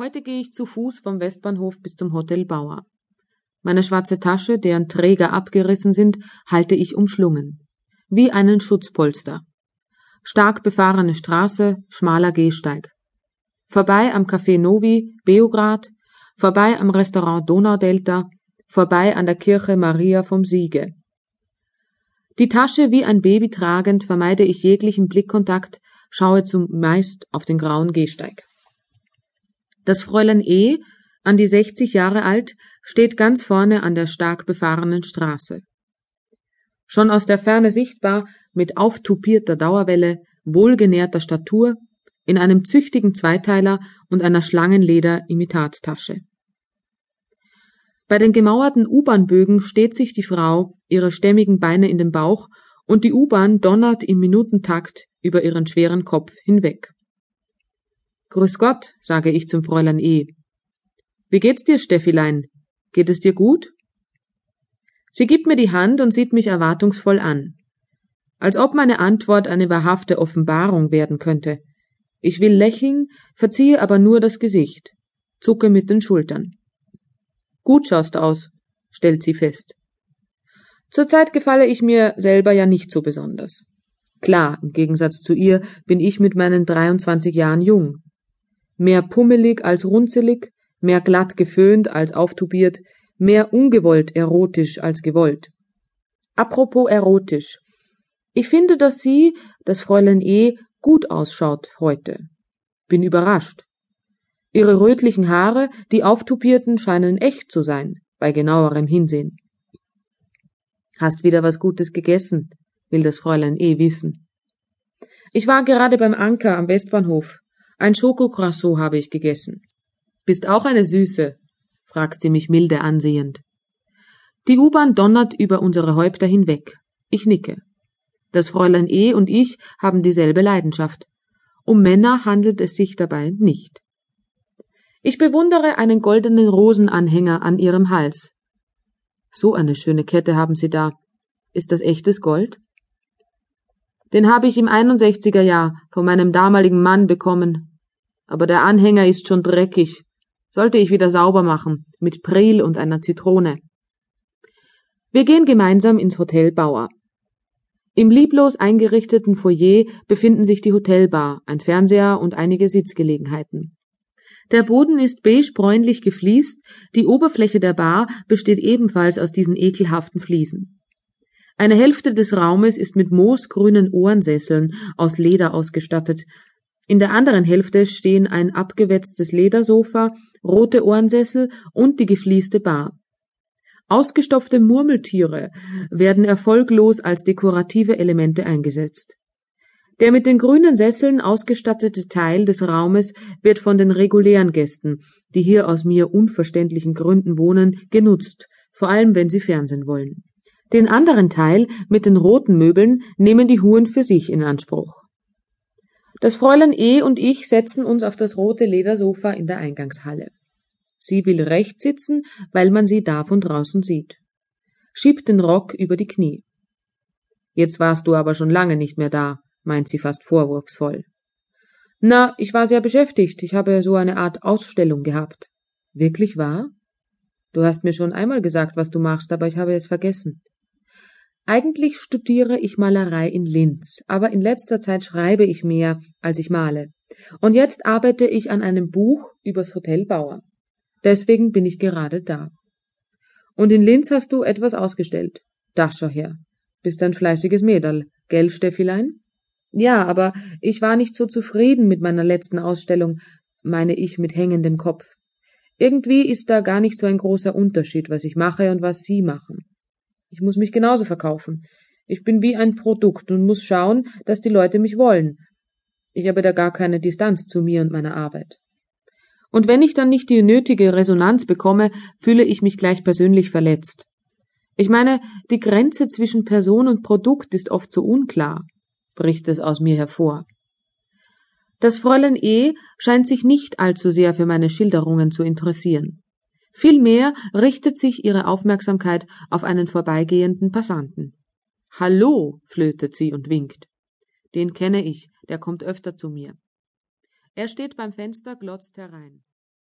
Heute gehe ich zu Fuß vom Westbahnhof bis zum Hotel Bauer. Meine schwarze Tasche, deren Träger abgerissen sind, halte ich umschlungen. Wie einen Schutzpolster. Stark befahrene Straße, schmaler Gehsteig. Vorbei am Café Novi, Beograd, vorbei am Restaurant Donaudelta, vorbei an der Kirche Maria vom Siege. Die Tasche wie ein Baby tragend vermeide ich jeglichen Blickkontakt, schaue zumeist auf den grauen Gehsteig. Das Fräulein E., an die 60 Jahre alt, steht ganz vorne an der stark befahrenen Straße. Schon aus der Ferne sichtbar, mit auftupierter Dauerwelle, wohlgenährter Statur, in einem züchtigen Zweiteiler und einer Schlangenleder-Imitattasche. Bei den gemauerten U-Bahn-Bögen steht sich die Frau, ihre stämmigen Beine in den Bauch, und die U-Bahn donnert im Minutentakt über ihren schweren Kopf hinweg. Grüß Gott, sage ich zum Fräulein E. Wie geht's dir, Steffilein? Geht es dir gut? Sie gibt mir die Hand und sieht mich erwartungsvoll an. Als ob meine Antwort eine wahrhafte Offenbarung werden könnte. Ich will lächeln, verziehe aber nur das Gesicht, zucke mit den Schultern. Gut schaust aus, stellt sie fest. Zurzeit gefalle ich mir selber ja nicht so besonders. Klar, im Gegensatz zu ihr bin ich mit meinen 23 Jahren jung. Mehr pummelig als runzelig, mehr glatt geföhnt als auftubiert, mehr ungewollt erotisch als gewollt. Apropos erotisch. Ich finde, dass sie, das Fräulein E., gut ausschaut heute. Bin überrascht. Ihre rötlichen Haare, die auftupierten, scheinen echt zu sein, bei genauerem Hinsehen. Hast wieder was Gutes gegessen? will das Fräulein eh wissen. Ich war gerade beim Anker am Westbahnhof. Ein Schokokrasseau habe ich gegessen. Bist auch eine Süße? fragt sie mich milde ansehend. Die U-Bahn donnert über unsere Häupter hinweg. Ich nicke. Das Fräulein E. und ich haben dieselbe Leidenschaft. Um Männer handelt es sich dabei nicht. Ich bewundere einen goldenen Rosenanhänger an ihrem Hals. So eine schöne Kette haben Sie da. Ist das echtes Gold? Den habe ich im 61er Jahr von meinem damaligen Mann bekommen. Aber der Anhänger ist schon dreckig. Sollte ich wieder sauber machen, mit Pril und einer Zitrone. Wir gehen gemeinsam ins Hotel Bauer. Im lieblos eingerichteten Foyer befinden sich die Hotelbar, ein Fernseher und einige Sitzgelegenheiten. Der Boden ist beige-bräunlich gefliest, die Oberfläche der Bar besteht ebenfalls aus diesen ekelhaften Fliesen. Eine Hälfte des Raumes ist mit moosgrünen Ohrensesseln aus Leder ausgestattet. In der anderen Hälfte stehen ein abgewetztes Ledersofa, rote Ohrensessel und die geflieste Bar. Ausgestopfte Murmeltiere werden erfolglos als dekorative Elemente eingesetzt. Der mit den grünen Sesseln ausgestattete Teil des Raumes wird von den regulären Gästen, die hier aus mir unverständlichen Gründen wohnen, genutzt, vor allem wenn sie Fernsehen wollen. Den anderen Teil mit den roten Möbeln nehmen die Huren für sich in Anspruch. Das Fräulein E. und ich setzen uns auf das rote Ledersofa in der Eingangshalle. Sie will rechts sitzen, weil man sie da von draußen sieht. Schiebt den Rock über die Knie. Jetzt warst du aber schon lange nicht mehr da, meint sie fast vorwurfsvoll. Na, ich war sehr beschäftigt. Ich habe so eine Art Ausstellung gehabt. Wirklich wahr? Du hast mir schon einmal gesagt, was du machst, aber ich habe es vergessen. Eigentlich studiere ich Malerei in Linz, aber in letzter Zeit schreibe ich mehr, als ich male. Und jetzt arbeite ich an einem Buch übers Hotel Bauer. Deswegen bin ich gerade da. Und in Linz hast du etwas ausgestellt. Das schau her. Bist ein fleißiges Mädel, gell, Steffilein? Ja, aber ich war nicht so zufrieden mit meiner letzten Ausstellung, meine ich mit hängendem Kopf. Irgendwie ist da gar nicht so ein großer Unterschied, was ich mache und was Sie machen. Ich muss mich genauso verkaufen. Ich bin wie ein Produkt und muss schauen, dass die Leute mich wollen. Ich habe da gar keine Distanz zu mir und meiner Arbeit. Und wenn ich dann nicht die nötige Resonanz bekomme, fühle ich mich gleich persönlich verletzt. Ich meine, die Grenze zwischen Person und Produkt ist oft so unklar bricht es aus mir hervor. Das Fräulein E. scheint sich nicht allzu sehr für meine Schilderungen zu interessieren. Vielmehr richtet sich ihre Aufmerksamkeit auf einen vorbeigehenden Passanten. Hallo, flötet sie und winkt. Den kenne ich, der kommt öfter zu mir. Er steht beim Fenster, glotzt herein.